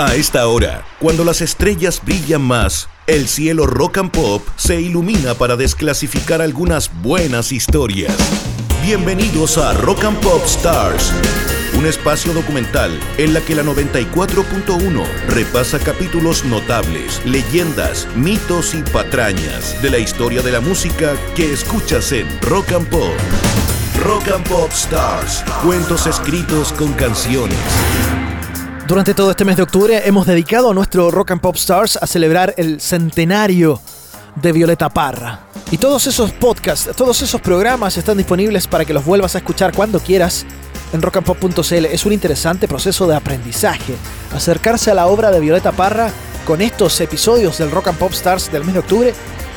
A esta hora, cuando las estrellas brillan más, el cielo rock and pop se ilumina para desclasificar algunas buenas historias. Bienvenidos a Rock and Pop Stars, un espacio documental en la que la 94.1 repasa capítulos notables, leyendas, mitos y patrañas de la historia de la música que escuchas en Rock and Pop. Rock and Pop Stars, cuentos escritos con canciones. Durante todo este mes de octubre hemos dedicado a nuestro Rock and Pop Stars a celebrar el centenario de Violeta Parra. Y todos esos podcasts, todos esos programas están disponibles para que los vuelvas a escuchar cuando quieras en rockandpop.cl. Es un interesante proceso de aprendizaje. Acercarse a la obra de Violeta Parra con estos episodios del Rock and Pop Stars del mes de octubre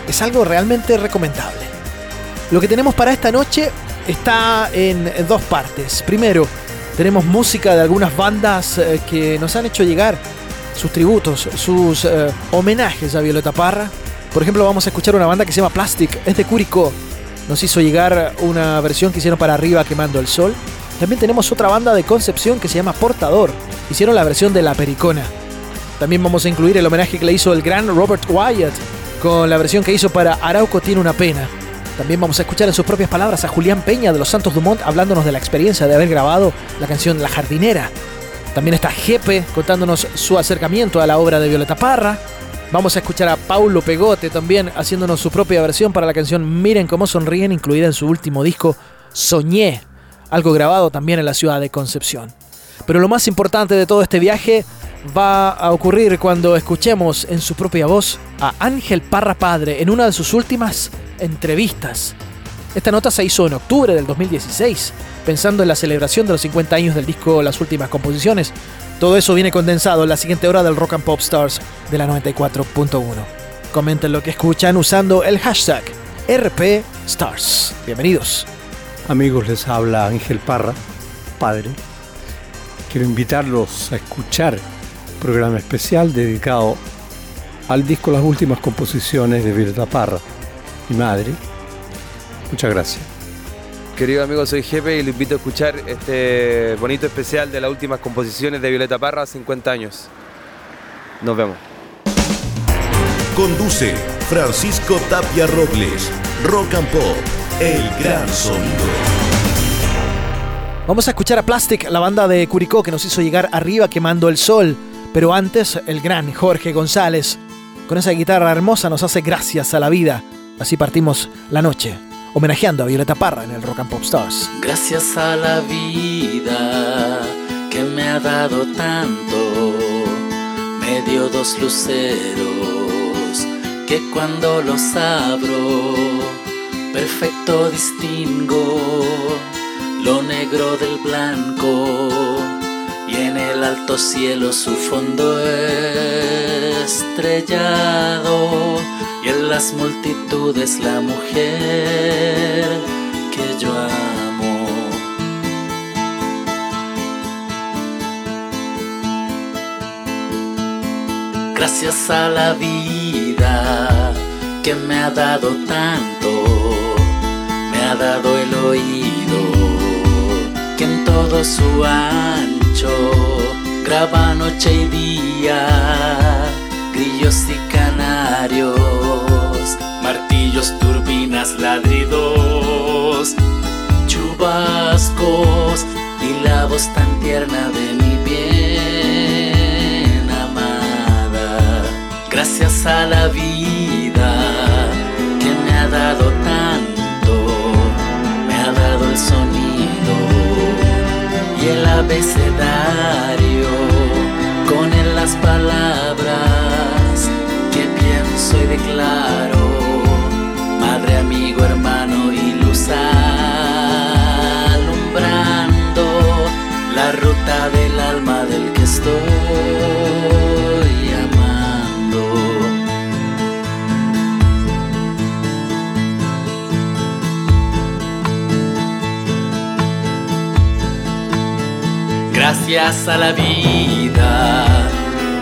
es algo realmente recomendable. Lo que tenemos para esta noche está en dos partes. Primero, tenemos música de algunas bandas eh, que nos han hecho llegar sus tributos, sus eh, homenajes a Violeta Parra. Por ejemplo, vamos a escuchar una banda que se llama Plastic, es de Curicó. Nos hizo llegar una versión que hicieron para arriba quemando el sol. También tenemos otra banda de Concepción que se llama Portador. Hicieron la versión de La Pericona. También vamos a incluir el homenaje que le hizo el gran Robert Wyatt con la versión que hizo para Arauco tiene una pena. También vamos a escuchar en sus propias palabras a Julián Peña de los Santos Dumont hablándonos de la experiencia de haber grabado la canción La Jardinera. También está Jepe contándonos su acercamiento a la obra de Violeta Parra. Vamos a escuchar a Paulo Pegote también haciéndonos su propia versión para la canción Miren cómo sonríen, incluida en su último disco Soñé, algo grabado también en la ciudad de Concepción. Pero lo más importante de todo este viaje va a ocurrir cuando escuchemos en su propia voz a Ángel Parra Padre en una de sus últimas entrevistas. Esta nota se hizo en octubre del 2016, pensando en la celebración de los 50 años del disco Las Últimas Composiciones. Todo eso viene condensado en la siguiente hora del Rock and Pop Stars de la 94.1. Comenten lo que escuchan usando el hashtag RP Stars. Bienvenidos. Amigos, les habla Ángel Parra, padre. Quiero invitarlos a escuchar un programa especial dedicado al disco Las Últimas Composiciones de Violeta Parra mi madre. Muchas gracias. Querido amigo, soy Jepe y le invito a escuchar este bonito especial de las últimas composiciones de Violeta Parra, 50 años. Nos vemos. Conduce Francisco Tapia Robles, Rock and Pop, el gran sonido. Vamos a escuchar a Plastic, la banda de Curicó que nos hizo llegar arriba quemando el sol. Pero antes, el gran Jorge González, con esa guitarra hermosa, nos hace gracias a la vida. Así partimos la noche, homenajeando a Violeta Parra en el Rock and Pop Stars. Gracias a la vida que me ha dado tanto, me dio dos luceros que cuando los abro, perfecto distingo lo negro del blanco y en el alto cielo su fondo estrellado y en las multitudes la mujer que yo amo. Gracias a la vida que me ha dado tanto, me ha dado el oído que en todo su ancho graba noche y día, grillos y canarios martillos, turbinas, ladridos, chubascos y la voz tan tierna de mi bien amada. Gracias a la vida que me ha dado tanto, me ha dado el sonido y el abecedario las palabras que pienso y declaro amigo, hermano y luz alumbrando la ruta del alma del que estoy amando. Gracias a la vida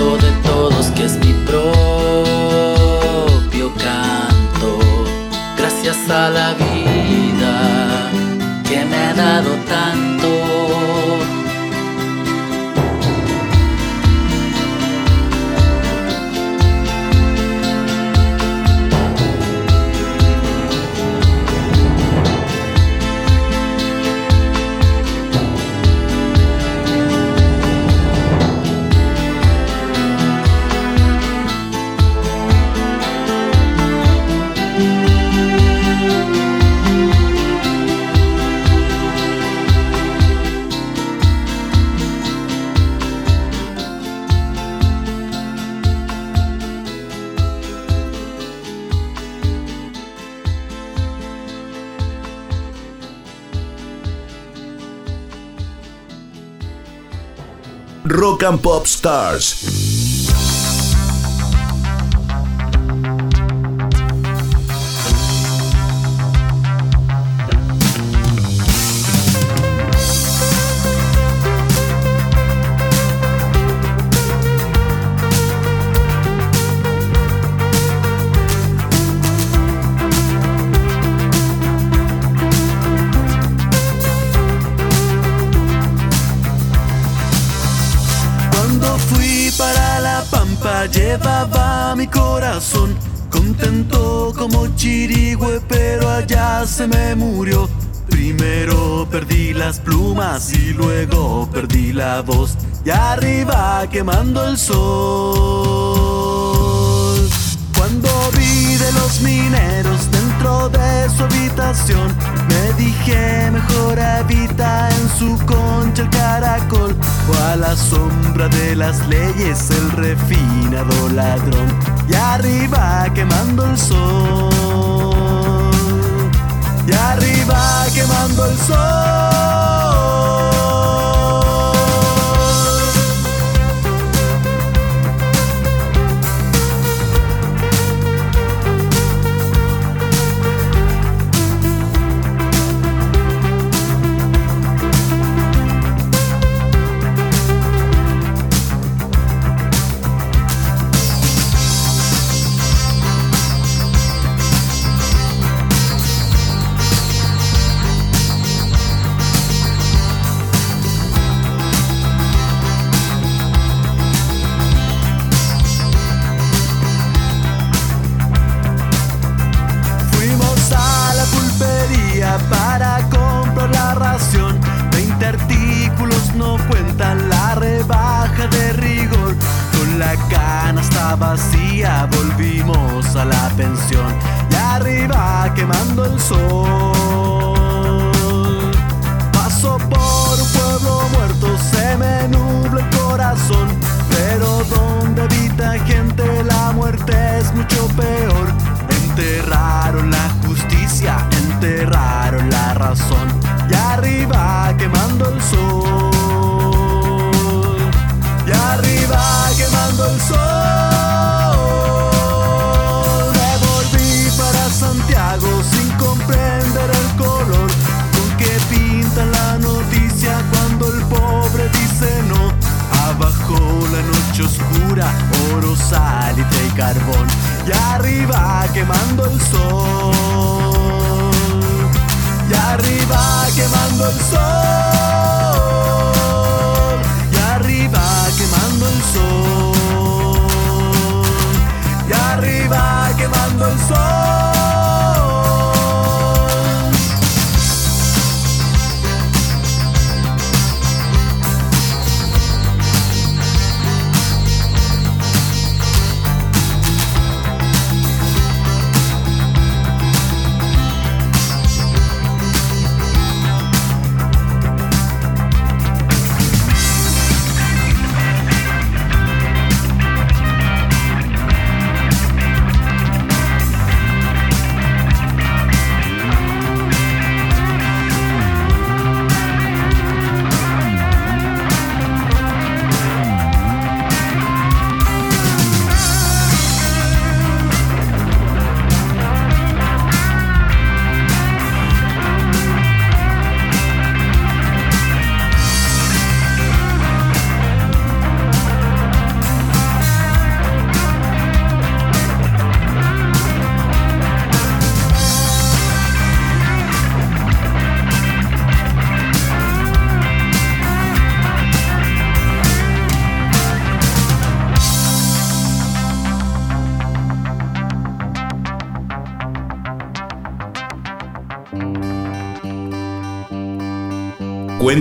de todos que es mi propio canto. Gracias a la vida que me ha dado tanto. And Pop Stars. Contento como chirigüe, pero allá se me murió. Primero perdí las plumas y luego perdí la voz. Y arriba quemando el sol. Cuando vi de los mineros dentro de su habitación, me dije mejor habita en su concha el caracol o a la sombra de las leyes el refinado ladrón. Y arriba quemando el sol. Y arriba quemando el sol.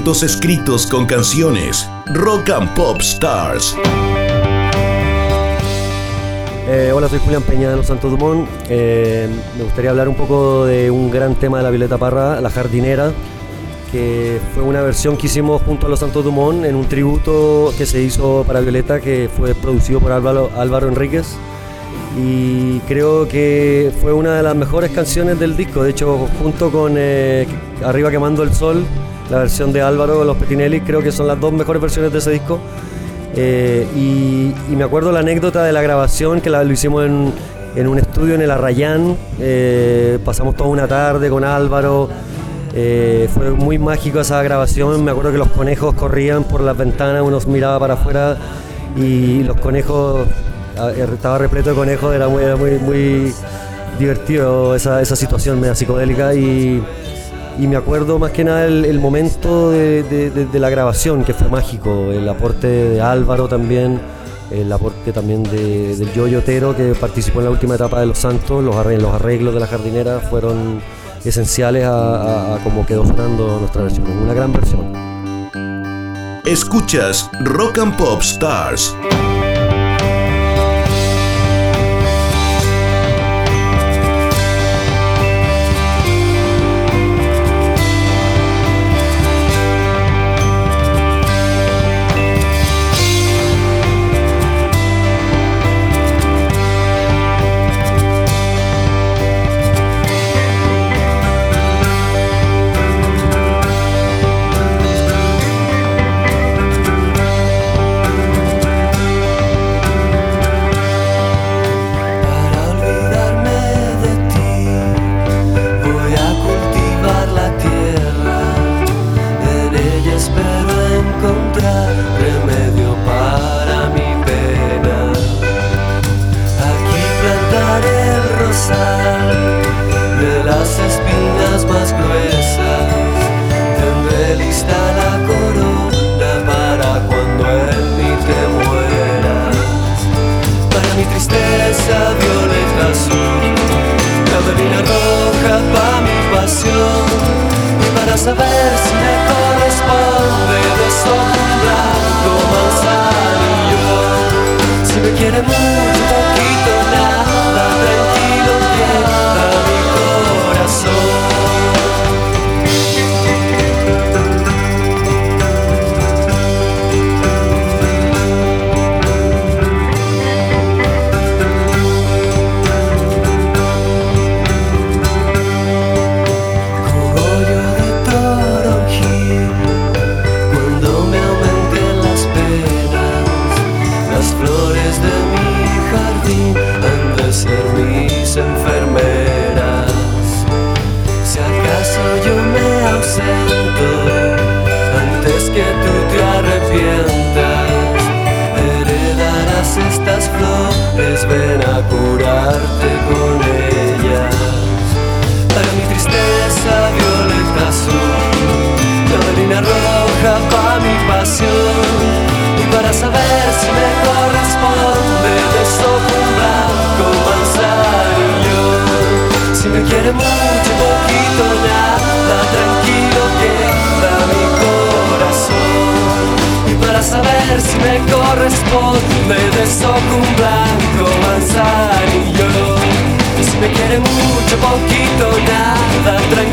Escritos con canciones. Rock and Pop Stars. Eh, hola, soy Julián Peña de Los Santos Dumont. Eh, me gustaría hablar un poco de un gran tema de la Violeta Parra, La Jardinera, que fue una versión que hicimos junto a Los Santos Dumont en un tributo que se hizo para Violeta, que fue producido por Álvaro, Álvaro Enríquez. Y creo que fue una de las mejores canciones del disco. De hecho, junto con eh, Arriba Quemando el Sol, la versión de Álvaro, Los Petinelli, creo que son las dos mejores versiones de ese disco. Eh, y, me acuerdo la anécdota de la grabación que lo hicimos en, en un estudio en el Arrayán. Eh, pasamos toda una tarde con Álvaro. Eh, fue muy mágico esa grabación. Me acuerdo que los conejos corrían por las ventanas, uno miraba para afuera y los conejos, ah, estaba repleto de conejos, era muy, muy, muy divertido esa, esa situación media psicodélica. Y me acuerdo más que nada el, momento de, de- la grabación, que fue mágico. El aporte de Álvaro también, el aporte también de- del Yoyo Otero, que participó en la última etapa de Los Santos. Los arreglos, los arreglos de la jardinera fueron esenciales a, a- a cómo quedó sonando nuestra versión. Una gran versión. Escuchas Rock and Pop Stars. Corresponde de sopa un blanco manzanillo. Si me quiere mucho, poquito, nada, tranquilo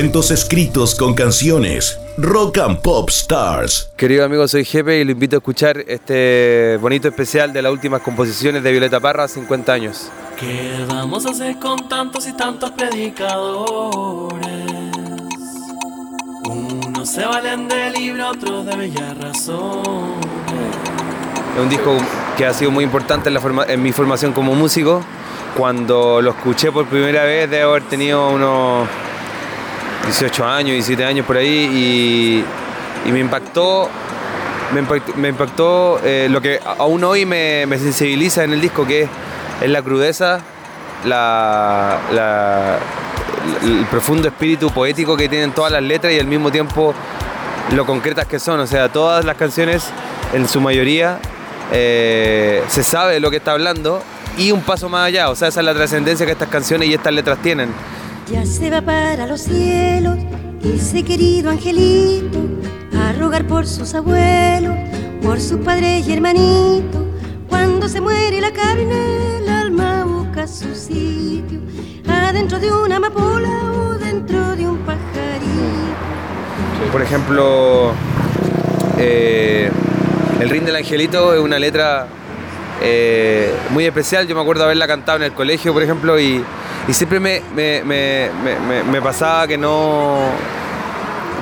Cuentos escritos con canciones. Rock and Pop Stars. Querido amigo, soy Jepe y lo invito a escuchar este bonito especial de las últimas composiciones de Violeta Parra, 50 años. ¿Qué vamos a hacer con tantos y tantos predicadores? Unos se valen de libro, otros de bellas razones. Es un disco que ha sido muy importante en, la forma- en mi formación como músico. Cuando lo escuché por primera vez, de haber tenido unos 18 años, 17 años por ahí, y, me impactó, me impactó, me eh, lo que aún hoy me, sensibiliza en el disco, que es, la crudeza, la, la- el profundo espíritu poético que tienen todas las letras y al mismo tiempo lo concretas que son. O sea, todas las canciones, en su mayoría, eh, se sabe de lo que está hablando y un paso más allá. O sea, esa es la trascendencia que estas canciones y estas letras tienen. Ya se va para los cielos ese querido angelito a rogar por sus abuelos, por sus padres y hermanitos. Cuando se muere la carne, el alma busca su sitio, adentro de una amapola o dentro de un pajarito. Por ejemplo, eh, El Ring del Angelito es una letra eh, muy especial. Yo me acuerdo haberla cantado en el colegio, por ejemplo, y, y siempre me, me- me- me- pasaba que no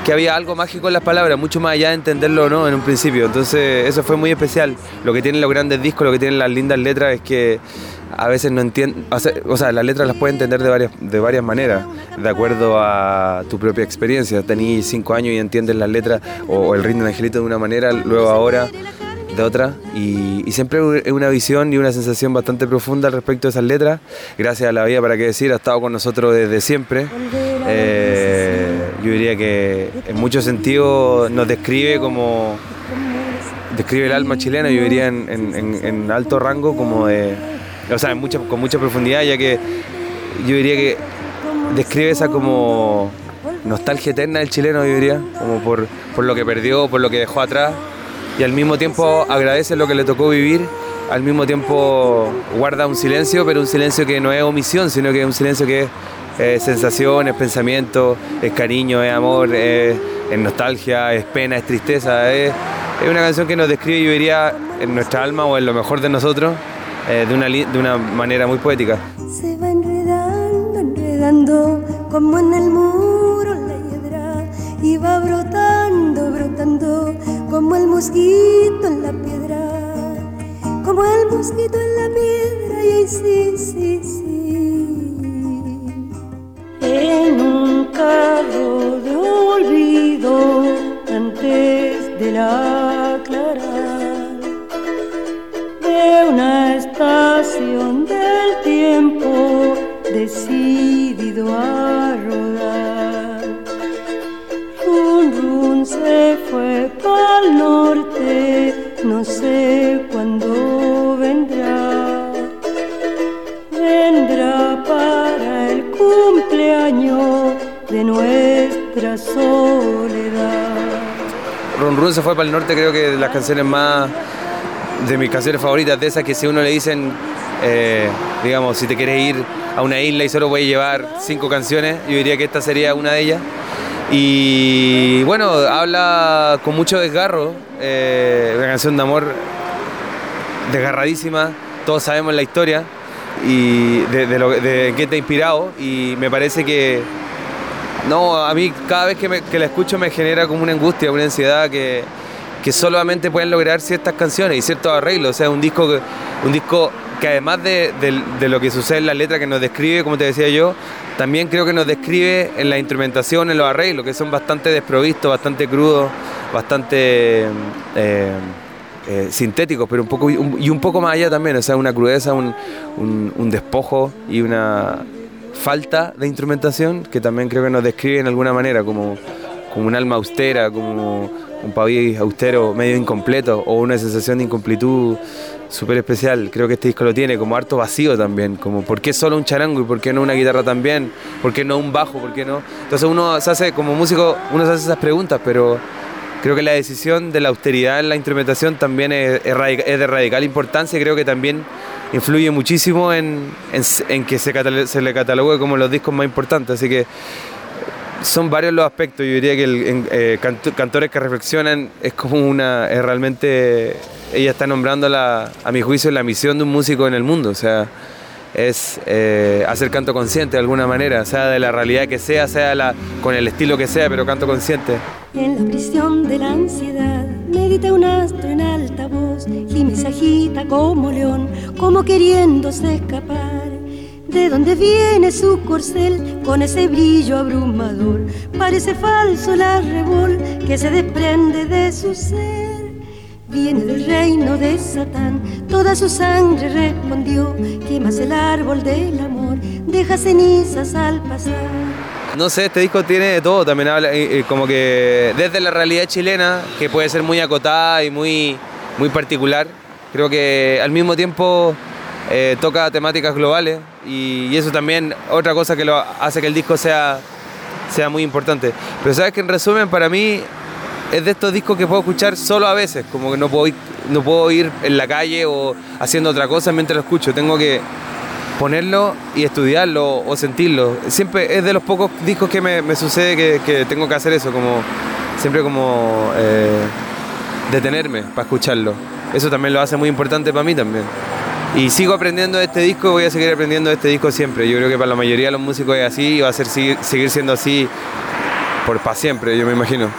que había algo mágico en las palabras, mucho más allá de entenderlo o no en un principio. Entonces eso fue muy especial. Lo que tienen los grandes discos, lo que tienen las lindas letras es que a veces no entienden, o sea, las letras las puedes entender de varias, de varias maneras, de acuerdo a tu propia experiencia. Tenís cinco años y entiendes las letras o el ritmo del angelito de una manera, luego ahora de otra y, siempre es una visión y una sensación bastante profunda al respecto de esas letras. Gracias a la vida, para qué decir, ha estado con nosotros desde siempre. Eh, yo diría que en muchos sentidos nos describe como describe el alma chilena, yo diría en, alto rango como de, o sea, con mucha profundidad, ya que yo diría que describe esa como nostalgia eterna del chileno, yo diría, como por, por lo que perdió, por lo que dejó atrás, y al mismo tiempo agradece lo que le tocó vivir, al mismo tiempo guarda un silencio, pero un silencio que no es omisión, sino que es un silencio que es eh, sensación, es pensamiento, es cariño, es amor, es, nostalgia, es pena, es tristeza, es, una canción que nos describe, yo diría, en nuestra alma o en lo mejor de nosotros, eh, de, una, de una manera muy poética. Se va enredando, enredando, como en el muro la hiedra, y va brotando, como el mosquito en la piedra, como el mosquito en la piedra, y sí, sí, sí. En un carro de olvido, antes de la aclarar de una estación del tiempo decidido a Run se fue para el norte, creo que de las canciones más. de mis canciones favoritas, de esas que si uno le dicen, eh, digamos, si te quieres ir a una isla y solo puedes llevar cinco canciones, yo diría que esta sería una de ellas. Y bueno, habla con mucho desgarro, eh, una canción de amor desgarradísima, todos sabemos la historia y de, de lo, de qué te ha inspirado y me parece que no, a mí cada vez que, me- la escucho me genera como una angustia, una ansiedad que, que solamente pueden lograr ciertas canciones y ciertos arreglos. O sea, un disco que, un disco que además de, lo que sucede en la letra que nos describe, como te decía yo, también creo que nos describe en la instrumentación, en los arreglos, que son bastante desprovistos, bastante crudos, bastante eh, eh, sintéticos, pero un poco y un, poco más allá también. O sea, una crudeza, un despojo y una falta de instrumentación que también creo que nos describe en alguna manera como, como un alma austera, como un país austero medio incompleto o una sensación de incomplitud súper especial. Creo que este disco lo tiene como harto vacío también, como ¿por qué solo un charango y por qué no una guitarra también? ¿Por qué no un bajo? ¿Por qué no? Entonces uno se hace, como músico, uno se hace esas preguntas, pero creo que la decisión de la austeridad en la instrumentación también es, de radical importancia y creo que también influye muchísimo en, en en que se, le catalogue como los discos más importantes. Así que son varios los aspectos. Yo diría que el, eh, cantores que reflexionan es como una. Es realmente. Ella está nombrando, la, a mi juicio, la misión de un músico en el mundo. O sea, es eh, hacer canto consciente de alguna manera, sea de la realidad que sea, sea la, con el estilo que sea, pero canto consciente. En la prisión de la ansiedad, medita un astro en alta voz, y se agita como león, como queriéndose escapar. ¿De dónde viene su corcel con ese brillo abrumador? Parece falso el arrebol que se desprende de su ser. Viene del reino de Satán, toda su sangre respondió. Quemas el árbol del amor, deja cenizas al pasar. No sé, este disco tiene de todo, también habla eh, eh, como que desde la realidad chilena, que puede ser muy acotada y muy, muy particular, creo que al mismo tiempo eh, toca temáticas globales y, eso también otra cosa que lo hace que el disco sea, sea muy importante. Pero sabes que en resumen para mí es de estos discos que puedo escuchar solo a veces, como que no puedo ir, no puedo ir en la calle o haciendo otra cosa mientras lo escucho, tengo que ponerlo y estudiarlo o sentirlo. Siempre es de los pocos discos que me, sucede que, tengo que hacer eso, como siempre como eh, detenerme para escucharlo. Eso también lo hace muy importante para mí también. Y sigo aprendiendo de este disco, voy a seguir aprendiendo de este disco siempre. Yo creo que para la mayoría de los músicos es así y va a ser, seguir siendo así por para siempre, yo me imagino.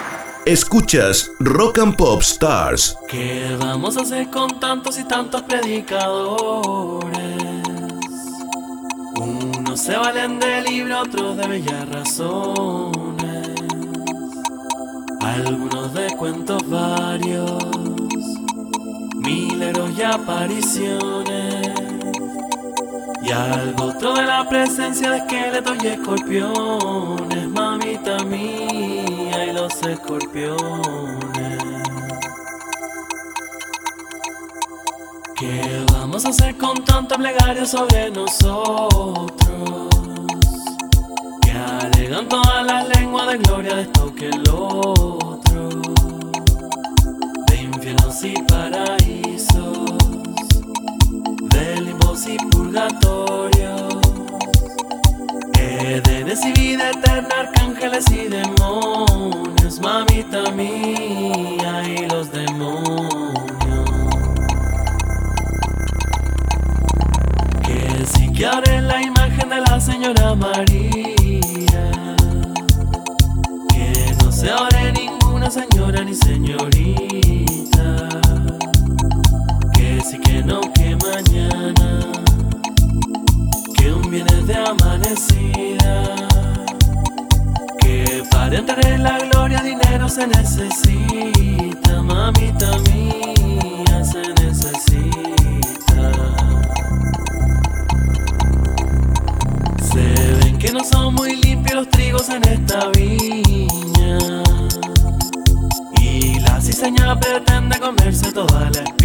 Escuchas Rock and Pop Stars. ¿Qué vamos a hacer con tantos y tantos predicadores? Unos se valen de libro, otros de bellas razones. Algunos de cuentos varios milagros y apariciones. Y algo otro de la presencia de esqueletos y escorpiones, mamita mía, y los escorpiones. ¿Qué vamos a hacer con tanta plegaria sobre nosotros? Que alegan todas las lenguas de gloria de esto que lo y paraísos y purgatorio. Edenes y vida eterna, arcángeles y demonios, mamita mía y los demonios. Que si que en la imagen de la Señora María. Que no se ore ninguna señora ni señorita. Que si que no, que mañana viene de amanecida. Que para entrar en la gloria dinero se necesita, mamita mía, se necesita. Se ven que no son muy limpios los trigos en esta viña. Y la cizaña pretende comerse toda la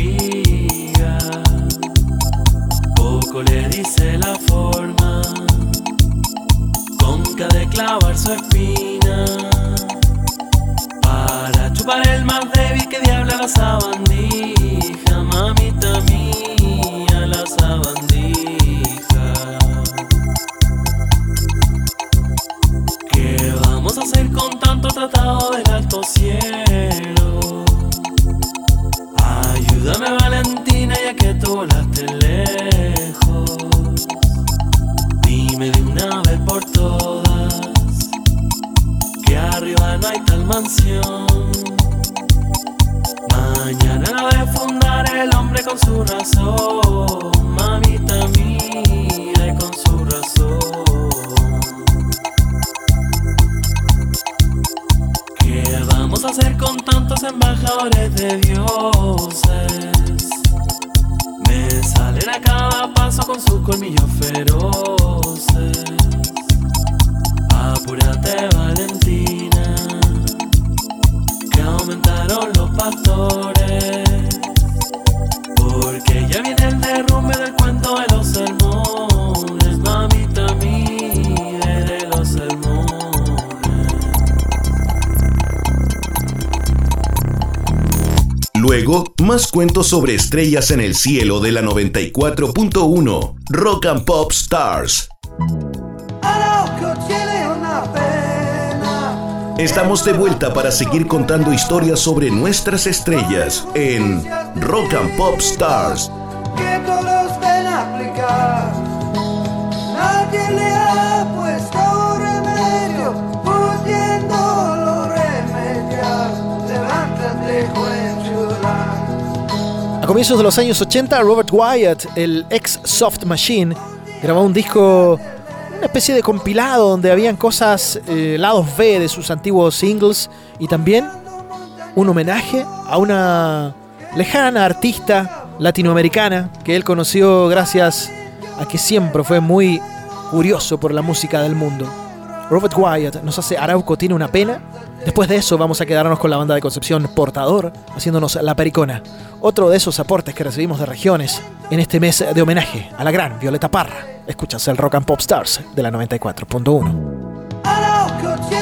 le dice la forma. Conca de clavar su espina. Para chupar el más débil que diabla la sabandija, mamita mía, cuentos sobre estrellas en el cielo de la 94.1 Rock and Pop Stars. Estamos de vuelta para seguir contando historias sobre nuestras estrellas en Rock and Pop Stars. Que todos ven aplicar. A comienzos de los años 80, Robert Wyatt, el ex Soft Machine, grabó un disco, una especie de compilado donde habían cosas, eh, lados B de sus antiguos singles y también un homenaje a una lejana artista latinoamericana que él conoció gracias a que siempre fue muy curioso por la música del mundo. Robert Wyatt nos hace Arauco tiene una pena Después de eso vamos a quedarnos con la banda de Concepción Portador, haciéndonos La Pericona, otro de esos aportes que recibimos de regiones en este mes de homenaje a la gran Violeta Parra. Escuchas el Rock and Pop Stars de la 94.1.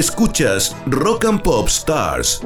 Escuchas Rock and Pop Stars.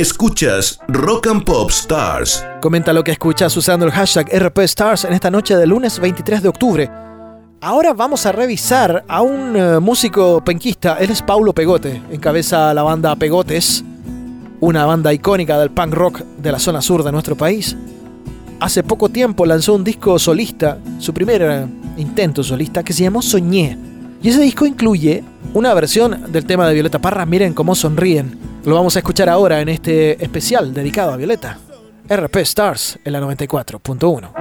Escuchas Rock and Pop Stars. Comenta lo que escuchas usando el hashtag RP Stars en esta noche de lunes 23 de octubre. Ahora vamos a revisar a un eh, músico penquista. Él es Paulo Pegote. Encabeza la banda Pegotes, una banda icónica del punk rock de la zona sur de nuestro país. Hace poco tiempo lanzó un disco solista, su primer eh, intento solista, que se llamó Soñé. Y ese disco incluye una versión del tema de Violeta Parra, Miren cómo sonríen Lo vamos a escuchar ahora en este especial dedicado a Violeta. RP Stars en la 94.1.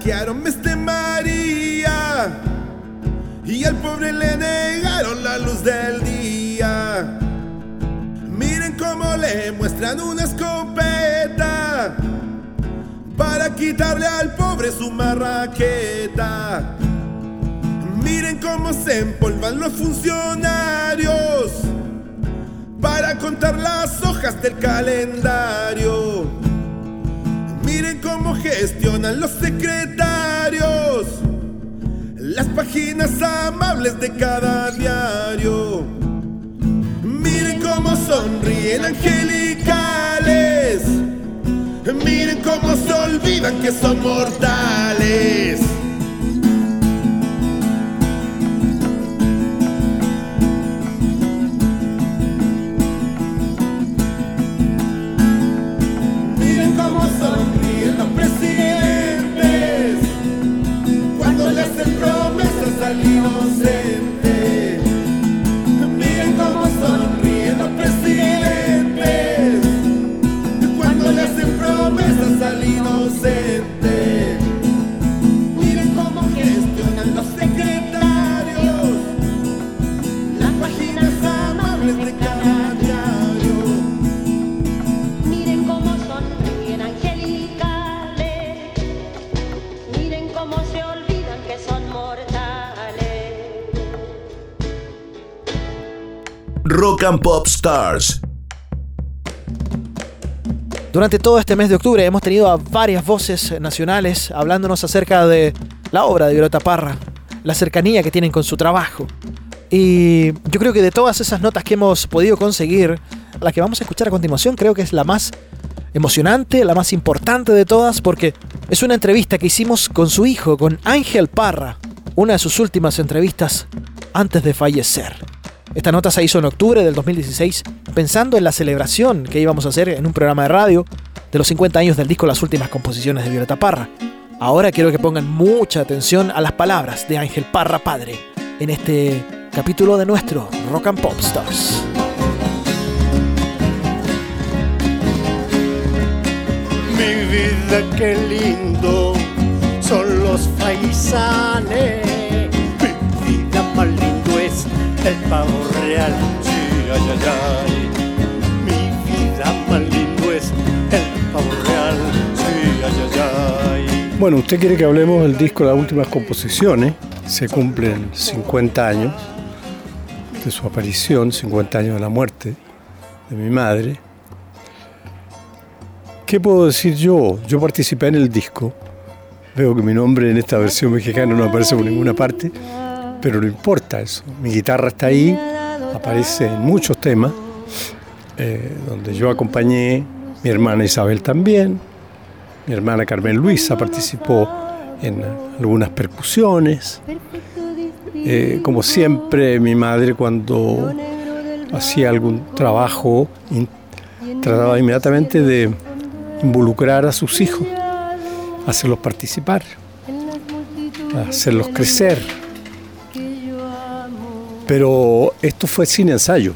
cómo blanquearon este María y al pobre le negaron la luz del día. Miren cómo le muestran una escopeta para quitarle al pobre su marraqueta. Miren cómo se empolvan los funcionarios para contar las hojas del calendario. Miren cómo gestionan los secretarios las páginas amables de cada diario. Miren cómo sonríen angelicales Miren cómo se olvidan que son mortales. Rock and Pop Stars. Durante todo este mes de octubre hemos tenido a varias voces nacionales hablándonos acerca de la obra de Violeta Parra, la cercanía que tienen con su trabajo. Y yo creo que de todas esas notas que hemos podido conseguir, la que vamos a escuchar a continuación creo que es la más emocionante, la más importante de todas, porque es una entrevista que hicimos con su hijo, con Ángel Parra, una de sus últimas entrevistas antes de fallecer. Esta nota se hizo en octubre del 2016 pensando en la celebración que íbamos a hacer en un programa de radio de los 50 años del disco Las últimas composiciones de Violeta Parra. Ahora quiero que pongan mucha atención a las palabras de Ángel Parra padre en este capítulo de nuestro Rock and Pop Stars. Mi vida, qué lindo son los paisanes. El pavo real. Sí, ay, ay, ay. Mi vida más lindo es el pavo real. Sí, ay, ay, ay. Bueno, usted quiere que hablemos del disco Las últimas composiciones. Se cumplen 50 años de su aparición, 50 años de la muerte de mi madre. ¿Qué puedo decir yo? Yo participé en el disco. Veo que mi nombre en esta versión mexicana no aparece por ninguna parte, pero no importa eso. Mi guitarra está ahí, aparece en muchos temas, eh, donde yo acompañé, mi hermana Isabel también, mi hermana Carmen Luisa participó en algunas percusiones. Eh, como siempre, mi madre cuando hacía algún trabajo trataba inmediatamente de involucrar a sus hijos, hacerlos participar, hacerlos crecer. Pero esto fue sin ensayo.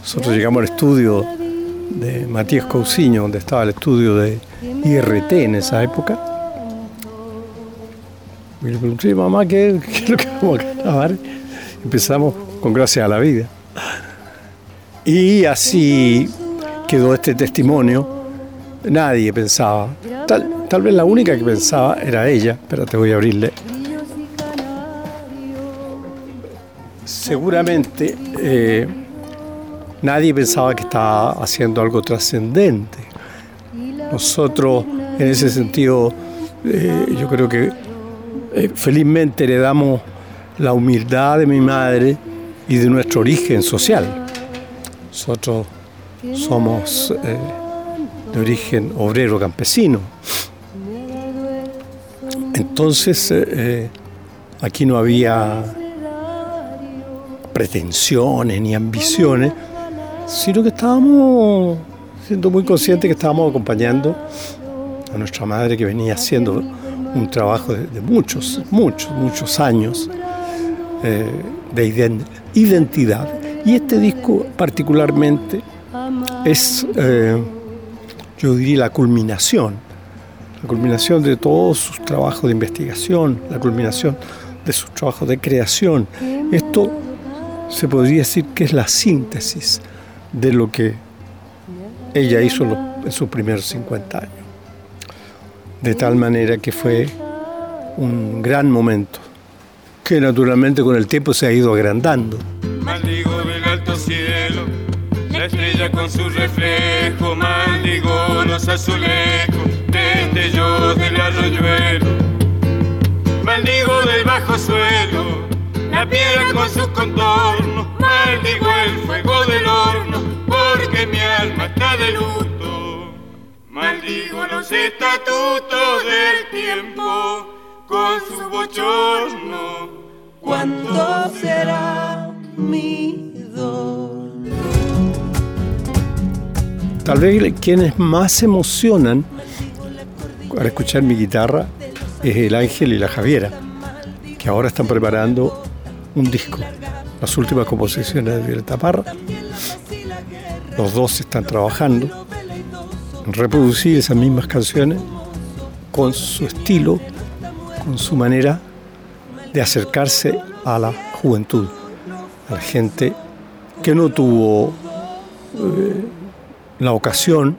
Nosotros llegamos al estudio de Matías Cousiño, donde estaba el estudio de IRT en esa época. Y le pregunté, mamá, ¿qué, es lo que vamos a grabar? Empezamos con Gracias a la Vida. Y así quedó este testimonio. Nadie pensaba, tal, tal vez la única que pensaba era ella, pero te voy a abrirle. Seguramente eh, nadie pensaba que estaba haciendo algo trascendente. Nosotros, en ese sentido, eh, yo creo que eh, felizmente heredamos la humildad de mi madre y de nuestro origen social. Nosotros somos eh, de origen obrero campesino. Entonces, aquí no había pretensiones ni ambiciones, sino que estábamos siendo muy conscientes que estábamos acompañando a nuestra madre que venía haciendo un trabajo de, muchos, muchos, muchos años eh, de identidad. Y este disco particularmente es, eh, yo diría, la culminación, la culminación de todos sus trabajos de investigación, la culminación de sus trabajos de creación. Esto se podría decir que es la síntesis de lo que ella hizo en sus primeros 50 años. De tal manera que fue un gran momento, que naturalmente con el tiempo se ha ido agrandando. Maldigo del alto cielo, la estrella con su reflejo, maldigo los azulejos, destellos del arroyuelo. Maldigo del bajo suelo, la piedra con sus contornos, maldigo el fuego del horno porque mi alma está de luto. Maldigo los estatutos del tiempo con su bochorno. ¿Cuándo será mi dolor? Tal vez quienes más se emocionan al escuchar mi guitarra es el Ángel y la Javiera, que ahora están preparando un disco, las últimas composiciones de Violeta Parra, los dos están trabajando en reproducir esas mismas canciones con su estilo, con su manera de acercarse a la juventud, a la gente que no tuvo eh, la ocasión,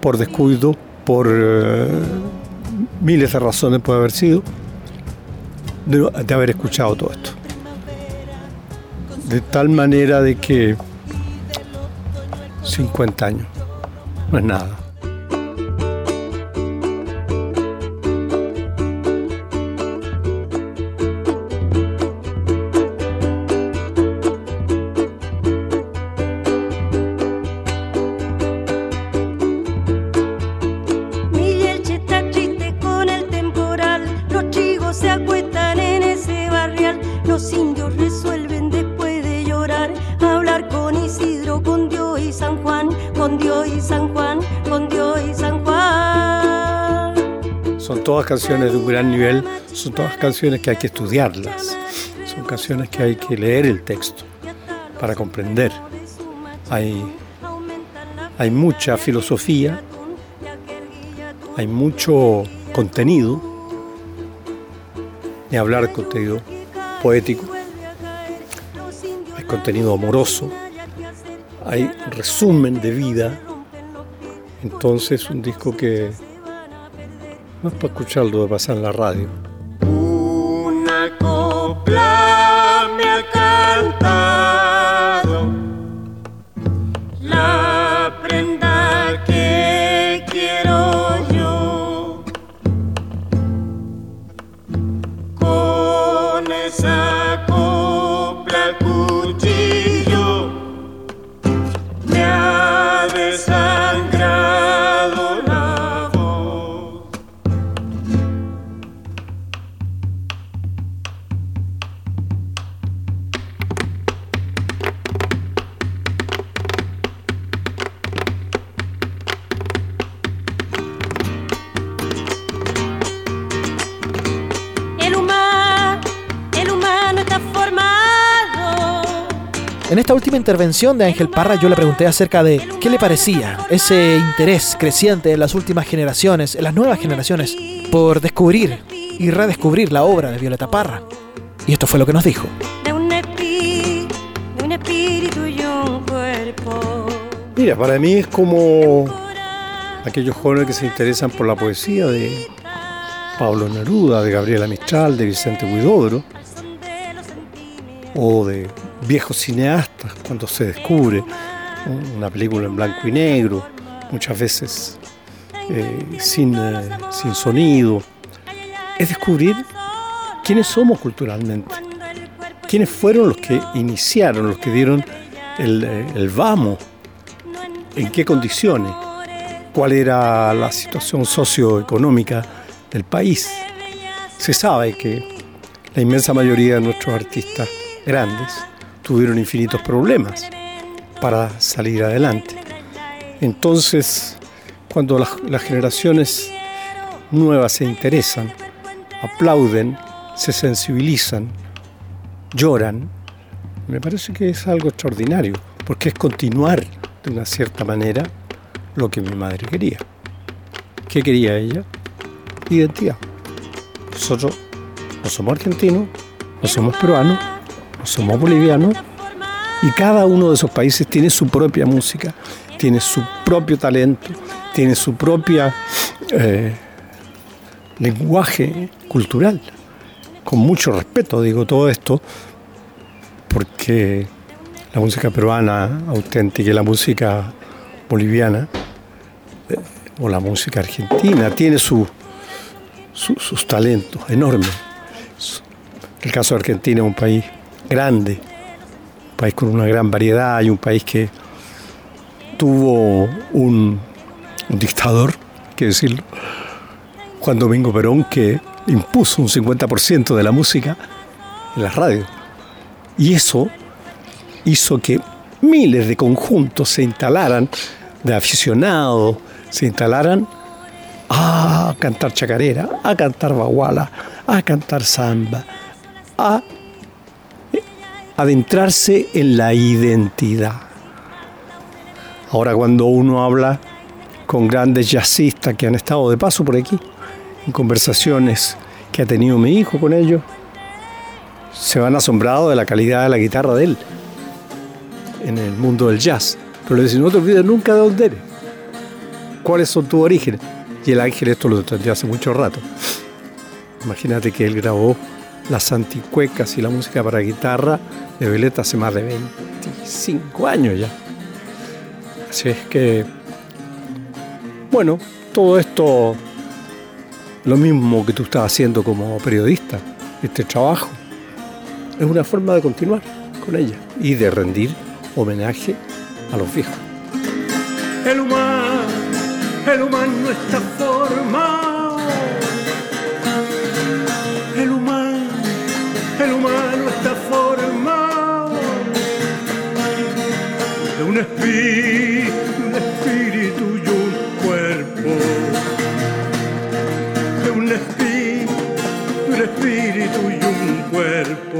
por descuido, por eh, miles de razones puede haber sido, de haber escuchado todo esto. De tal manera de que 50 años. No es nada. Canciones de un gran nivel, son todas canciones que hay que estudiarlas, son canciones que hay que leer el texto para comprender. Hay, hay mucha filosofía, hay mucho contenido, ni hablar contenido poético, hay contenido amoroso, hay resumen de vida, entonces un disco que no es para escucharlo de pasar en la radio. Intervención de Ángel Parra yo le pregunté acerca de qué le parecía ese interés creciente en las últimas generaciones, en las nuevas generaciones, por descubrir y redescubrir la obra de Violeta Parra. Y esto fue lo que nos dijo. de un, espi- de un espíritu y un cuerpo. Mira, para mí es como aquellos jóvenes que se interesan por la poesía de Pablo Neruda, de Gabriela Mistral, de Vicente Huidobro, o de viejos cineastas cuando se descubre una película en blanco y negro, muchas veces eh, sin, eh, sin sonido. Es descubrir quiénes somos culturalmente, quiénes fueron los que iniciaron, los que dieron el, eh, el vamos, en qué condiciones, cuál era la situación socioeconómica del país. Se sabe que la inmensa mayoría de nuestros artistas grandes tuvieron infinitos problemas para salir adelante. Entonces, cuando las, generaciones nuevas se interesan, aplauden, se sensibilizan, lloran, me parece que es algo extraordinario, porque es continuar de una cierta manera lo que mi madre quería. ¿Qué quería ella? Identidad. Nosotros no somos argentinos, no somos peruanos, no somos bolivianos, y cada uno de esos países tiene su propia música, tiene su propio talento, tiene su propia eh, lenguaje cultural. Con mucho respeto digo todo esto, porque la música peruana auténtica y la música boliviana eh, o la música argentina tiene su, su- sus talentos enormes. El caso de Argentina es un país grande, un país con una gran variedad y un país que tuvo un, dictador, que decirlo, Juan Domingo Perón, que impuso un 50% de la música en las radios. Y eso hizo que miles de conjuntos se instalaran, de aficionados, se instalaran a cantar chacarera, a cantar baguala, a cantar samba, a adentrarse en la identidad. Ahora cuando uno habla con grandes jazzistas que han estado de paso por aquí, en conversaciones que ha tenido mi hijo con ellos, se van asombrados de la calidad de la guitarra de él en el mundo del jazz. Pero le dicen, no te olvides nunca de dónde eres. ¿Cuáles son tus orígenes? Y el ángel esto lo entendió hace mucho rato. Imagínate que él grabó las anticuecas y la música para guitarra de Violeta hace más de 25 años ya. Así es que, bueno, todo esto, lo mismo que tú estás haciendo como periodista, este trabajo, es una forma de continuar con ella y de rendir homenaje a los viejos. El humano, el humano el humano está formado de un espíritu, un espíritu y un cuerpo. De un espíritu, un espíritu y un cuerpo.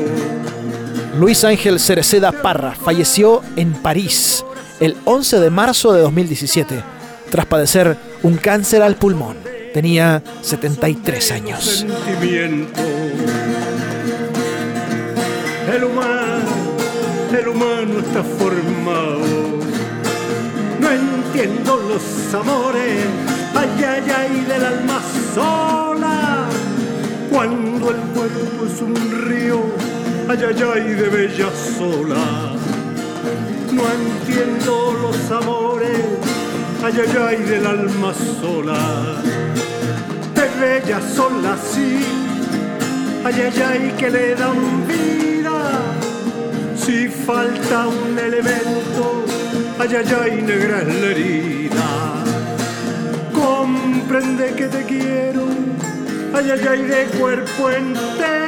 Luis Ángel Cereceda Parra falleció en París el 11 de marzo de 2017 tras padecer un cáncer al pulmón. Tenía 73 años. sentimiento. Humano está formado. No entiendo los amores, ay, ay, ay, del alma sola. Cuando el cuerpo es un río, ay, ay, ay, de bella sola. No entiendo los amores, ay, ay, ay, del alma sola de bella sola sí, ay, ay, ay, que le dan vida. Si falta un elemento, ay, ay, ay, negra es la herida. Comprende que te quiero, ay, ay, ay, de cuerpo entero.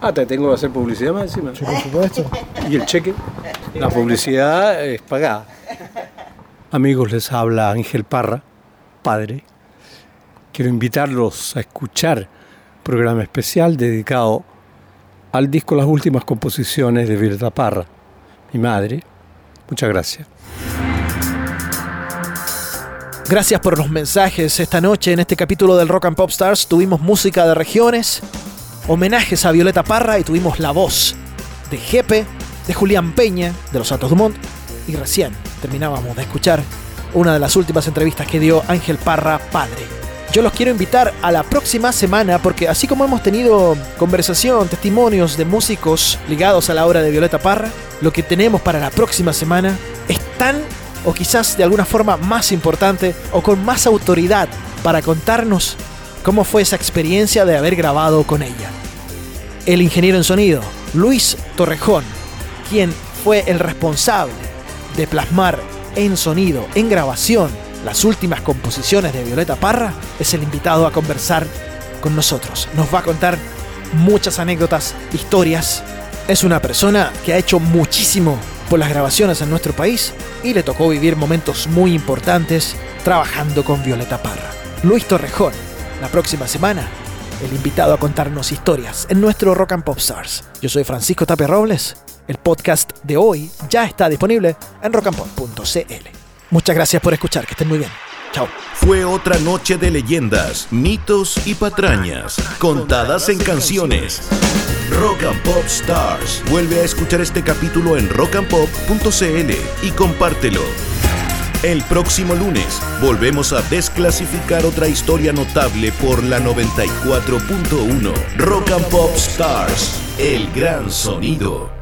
Ah, te tengo que hacer publicidad más encima. Por supuesto. ¿Y el cheque? La publicidad es pagada. Amigos, les habla Ángel Parra, padre. Quiero invitarlos a escuchar un programa especial dedicado al disco Las últimas composiciones de Violeta Parra, mi madre. Muchas gracias. Gracias por los mensajes esta noche en este capítulo del Rock and Pop Stars. Tuvimos música de regiones, homenajes a Violeta Parra y tuvimos la voz de Jepe, de Julián Peña, de los Santos Dumont. Y recién terminábamos de escuchar una de las últimas entrevistas que dio Ángel Parra, padre. Yo los quiero invitar a la próxima semana porque así como hemos tenido conversación, testimonios de músicos ligados a la obra de Violeta Parra, lo que tenemos para la próxima semana es tan o quizás de alguna forma más importante o con más autoridad para contarnos cómo fue esa experiencia de haber grabado con ella. El ingeniero en sonido, Luis Torrejón, quien fue el responsable de plasmar en sonido, en grabación, las últimas composiciones de Violeta Parra, es el invitado a conversar con nosotros. Nos va a contar muchas anécdotas, historias. Es una persona que ha hecho muchísimo por las grabaciones en nuestro país y le tocó vivir momentos muy importantes trabajando con Violeta Parra. Luis Torrejón, la próxima semana, el invitado a contarnos historias en nuestro Rock and Pop Stars. Yo soy Francisco Tapia Robles. El podcast de hoy ya está disponible en rockandpop.cl. Muchas gracias por escuchar, que estén muy bien. Chao. Fue otra noche de leyendas, mitos y patrañas, contadas en canciones. Rock and Pop Stars. Vuelve a escuchar este capítulo en rockandpop.cl y compártelo. El próximo lunes volvemos a desclasificar otra historia notable por la 94.1 Rock and Pop Stars. El gran sonido.